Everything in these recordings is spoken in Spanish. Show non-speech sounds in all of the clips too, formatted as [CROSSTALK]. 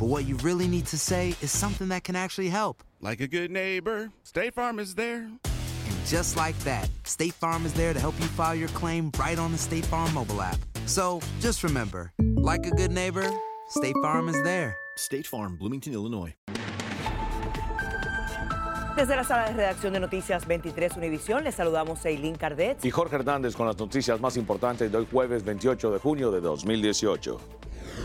but what you really need to say is something that can actually help. Like a good neighbor, State Farm is there. And just like that, State Farm is there to help you file your claim right on the State Farm mobile app. So just remember, like a good neighbor, State Farm is there. State Farm, Bloomington, Illinois. Desde la sala de redacción de Noticias 23 Univisión, les saludamos Eileen Cardet. Y Jorge Hernández con las noticias más importantes de hoy jueves 28 de junio de 2018.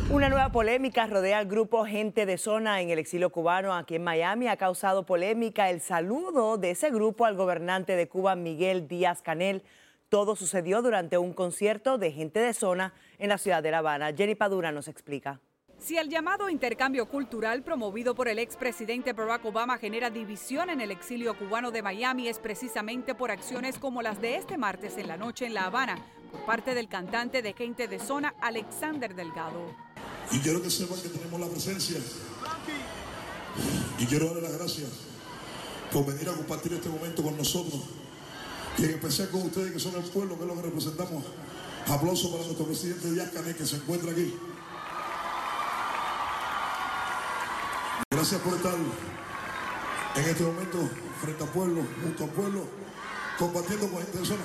Una nueva polémica rodea al grupo Gente de Zona en el exilio cubano aquí en Miami. Ha causado polémica el saludo de ese grupo al gobernante de Cuba, Miguel Díaz Canel. Todo sucedió durante un concierto de Gente de Zona en la ciudad de La Habana. Jenny Padura nos explica. Si el llamado intercambio cultural promovido por el expresidente Barack Obama genera división en el exilio cubano de Miami es precisamente por acciones como las de este martes en la noche en La Habana por parte del cantante de gente de zona Alexander Delgado. Y quiero que sepan que tenemos la presencia. Y quiero darle las gracias por venir a compartir este momento con nosotros. Y en especial con ustedes que son el pueblo, que es lo que representamos. Aplauso para nuestro presidente Díaz Canel que se encuentra aquí. Gracias por estar en este momento frente al pueblo, junto al pueblo, compartiendo con gente de zona.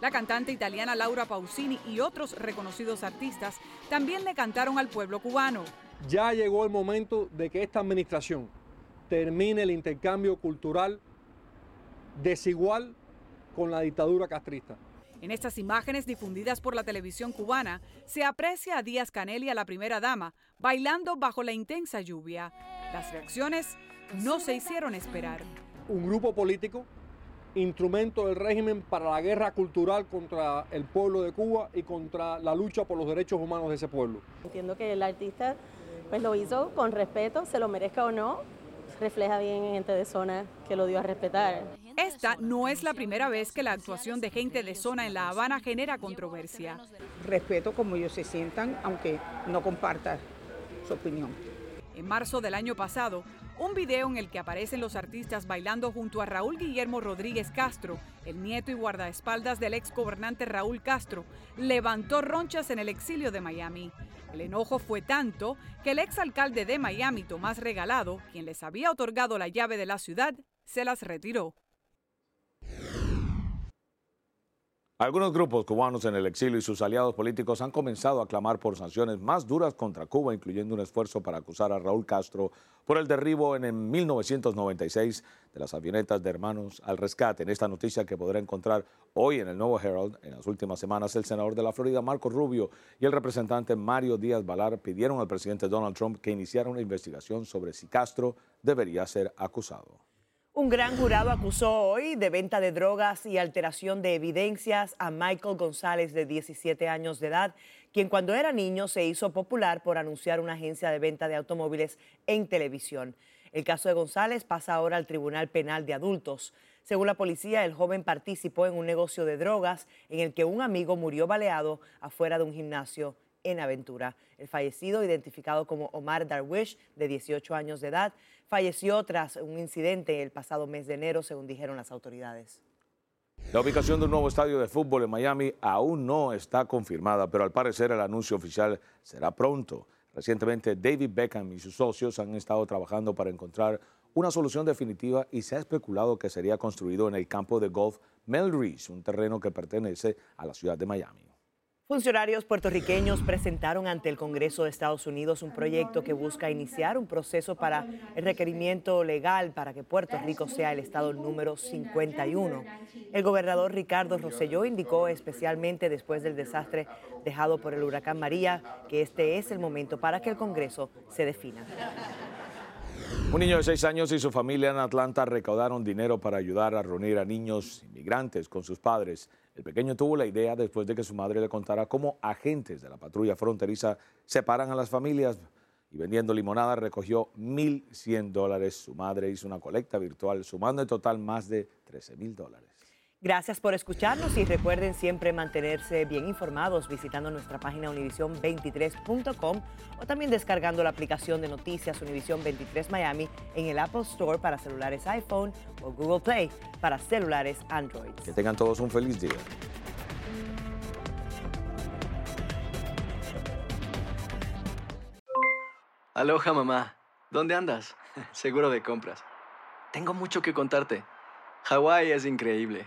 La cantante italiana Laura Pausini y otros reconocidos artistas también le cantaron al pueblo cubano. Ya llegó el momento de que esta administración termine el intercambio cultural desigual con la dictadura castrista. En estas imágenes difundidas por la televisión cubana se aprecia a Díaz Canel y a la primera dama bailando bajo la intensa lluvia. Las reacciones no se hicieron esperar. Un grupo político, instrumento del régimen para la guerra cultural contra el pueblo de Cuba y contra la lucha por los derechos humanos de ese pueblo. Entiendo que el artista pues lo hizo con respeto, se lo merezca o no, refleja bien en gente de zona que lo dio a respetar. Esta no es la primera vez que la actuación de gente de zona en La Habana genera controversia. Respeto como ellos se sientan, aunque no comparta su opinión. En marzo del año pasado, un video en el que aparecen los artistas bailando junto a Raúl Guillermo Rodríguez Castro, el nieto y guardaespaldas del ex gobernante Raúl Castro, levantó ronchas en el exilio de Miami. El enojo fue tanto que el ex alcalde de Miami, Tomás Regalado, quien les había otorgado la llave de la ciudad, se las retiró. Algunos grupos cubanos en el exilio y sus aliados políticos han comenzado a clamar por sanciones más duras contra Cuba, incluyendo un esfuerzo para acusar a Raúl Castro por el derribo en, en 1996 de las avionetas de Hermanos al Rescate. En esta noticia que podrá encontrar hoy en el Nuevo Herald, en las últimas semanas, el senador de la Florida, Marco Rubio, y el representante Mario Díaz Balar pidieron al presidente Donald Trump que iniciara una investigación sobre si Castro debería ser acusado. Un gran jurado acusó hoy de venta de drogas y alteración de evidencias a Michael González, de 17 años de edad, quien cuando era niño se hizo popular por anunciar una agencia de venta de automóviles en televisión. El caso de González pasa ahora al Tribunal Penal de Adultos. Según la policía, el joven participó en un negocio de drogas en el que un amigo murió baleado afuera de un gimnasio en aventura. El fallecido, identificado como Omar Darwish, de 18 años de edad, falleció tras un incidente el pasado mes de enero, según dijeron las autoridades. La ubicación de un nuevo estadio de fútbol en Miami aún no está confirmada, pero al parecer el anuncio oficial será pronto. Recientemente David Beckham y sus socios han estado trabajando para encontrar una solución definitiva y se ha especulado que sería construido en el campo de golf Melrose, un terreno que pertenece a la ciudad de Miami. Funcionarios puertorriqueños presentaron ante el Congreso de Estados Unidos un proyecto que busca iniciar un proceso para el requerimiento legal para que Puerto Rico sea el estado número 51. El gobernador Ricardo Rosselló indicó especialmente después del desastre dejado por el huracán María que este es el momento para que el Congreso se defina. Un niño de seis años y su familia en Atlanta recaudaron dinero para ayudar a reunir a niños inmigrantes con sus padres. El pequeño tuvo la idea después de que su madre le contara cómo agentes de la patrulla fronteriza separan a las familias y vendiendo limonada recogió 1.100 dólares. Su madre hizo una colecta virtual sumando en total más de 13 mil dólares. Gracias por escucharnos y recuerden siempre mantenerse bien informados visitando nuestra página univision23.com o también descargando la aplicación de noticias Univision 23 Miami en el Apple Store para celulares iPhone o Google Play para celulares Android. Que tengan todos un feliz día. Aloha mamá, ¿dónde andas? [LAUGHS] Seguro de compras. Tengo mucho que contarte. Hawái es increíble.